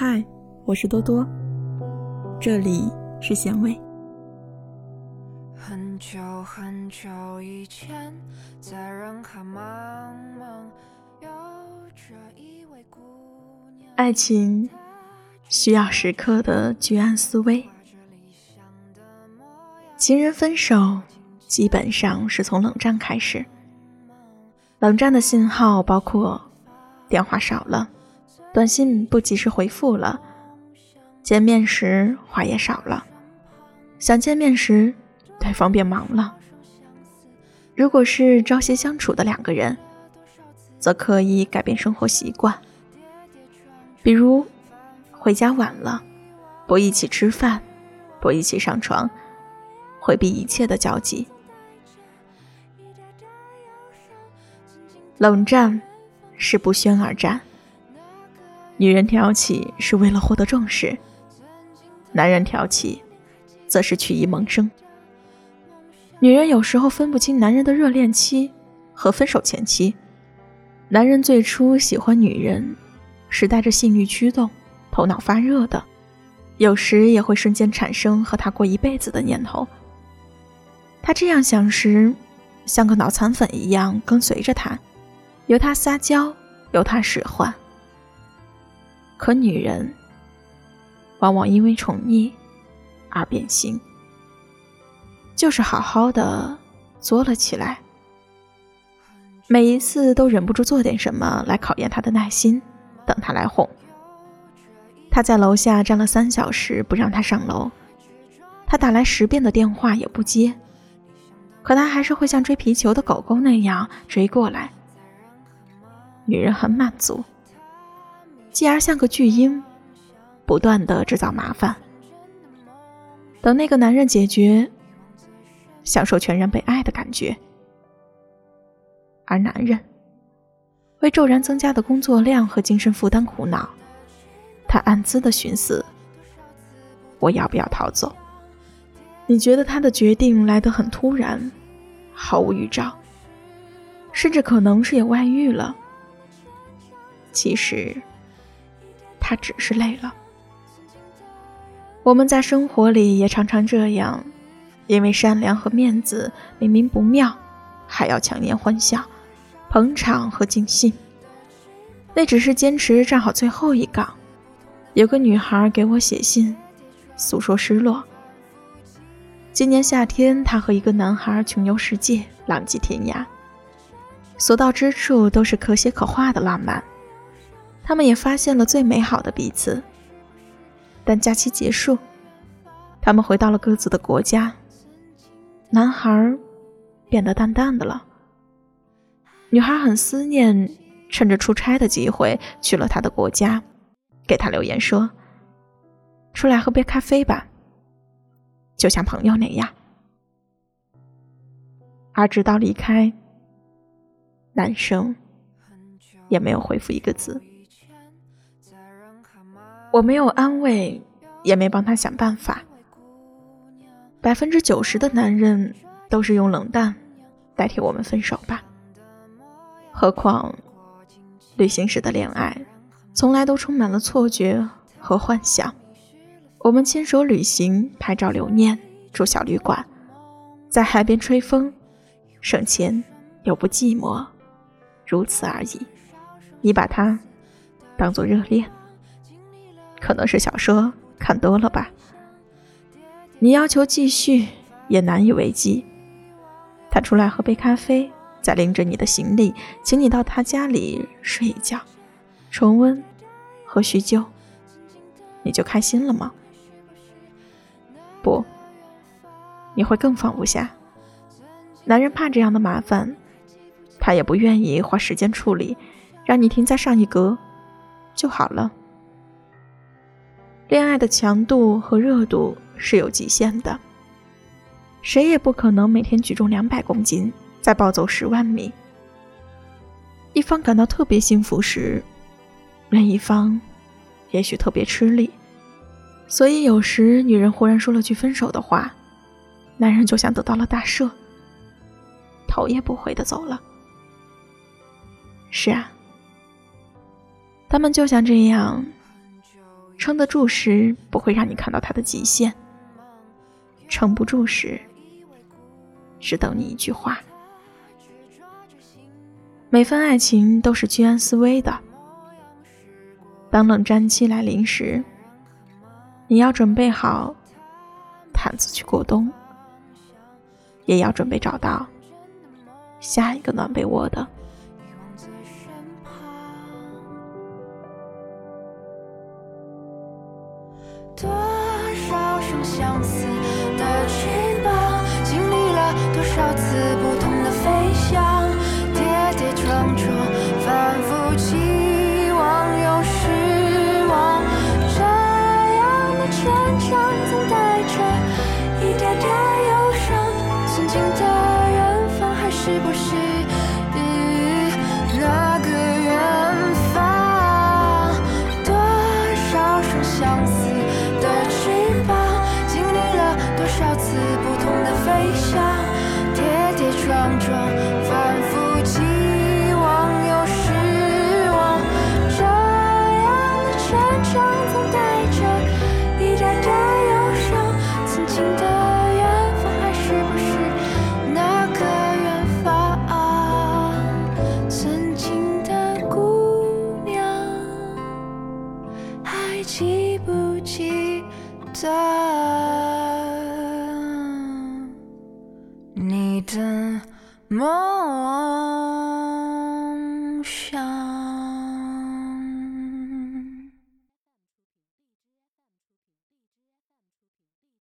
嗨，我是多多，这里是咸味。很久很久以前，在人海茫茫，有着一位姑娘。爱情需要时刻的居安思危。情人分手，基本上是从冷战开始。冷战的信号包括电话少了。短信不及时回复了，见面时话也少了，想见面时对方变忙了。如果是朝夕相处的两个人，则刻意改变生活习惯，比如回家晚了，不一起吃饭，不一起上床，回避一切的交集。冷战是不宣而战。女人挑起是为了获得重视，男人挑起，则是曲意萌生。女人有时候分不清男人的热恋期和分手前期。男人最初喜欢女人，是带着性欲驱动、头脑发热的，有时也会瞬间产生和她过一辈子的念头。他这样想时，像个脑残粉一样跟随着他，由他撒娇，由他使唤。可女人往往因为宠溺而变心，就是好好的作了起来。每一次都忍不住做点什么来考验他的耐心，等他来哄。他在楼下站了三小时不让他上楼，他打来十遍的电话也不接，可他还是会像追皮球的狗狗那样追过来。女人很满足。继而像个巨婴，不断的制造麻烦。等那个男人解决，享受全然被爱的感觉。而男人为骤然增加的工作量和精神负担苦恼，他暗自的寻思：我要不要逃走？你觉得他的决定来得很突然，毫无预兆，甚至可能是有外遇了。其实。他只是累了。我们在生活里也常常这样，因为善良和面子明明不妙，还要强颜欢笑、捧场和尽兴。那只是坚持站好最后一岗。有个女孩给我写信，诉说失落。今年夏天，她和一个男孩穷游世界，浪迹天涯，所到之处都是可写可画的浪漫。他们也发现了最美好的彼此，但假期结束，他们回到了各自的国家。男孩变得淡淡的了，女孩很思念，趁着出差的机会去了他的国家，给他留言说：“出来喝杯咖啡吧，就像朋友那样。”而直到离开，男生也没有回复一个字。我没有安慰，也没帮他想办法。百分之九十的男人都是用冷淡代替我们分手吧。何况，旅行时的恋爱，从来都充满了错觉和幻想。我们牵手旅行，拍照留念，住小旅馆，在海边吹风，省钱又不寂寞，如此而已。你把它当做热恋。可能是小说看多了吧。你要求继续，也难以为继。他出来喝杯咖啡，再拎着你的行李，请你到他家里睡一觉，重温和叙旧，你就开心了吗？不，你会更放不下。男人怕这样的麻烦，他也不愿意花时间处理，让你停在上一格就好了。恋爱的强度和热度是有极限的，谁也不可能每天举重两百公斤，再暴走十万米。一方感到特别幸福时，另一方也许特别吃力。所以有时女人忽然说了句分手的话，男人就像得到了大赦，头也不回的走了。是啊，他们就像这样。撑得住时，不会让你看到它的极限；撑不住时，只等你一句话。每份爱情都是居安思危的。当冷战期来临时，你要准备好毯子去过冬，也要准备找到下一个暖被窝的。多少声相思的翅膀，经历了多少次不同的飞翔，跌跌撞撞，反复期望又失望。这样的成长，总带着一点点忧伤。曾经的远方，还是不是的梦想。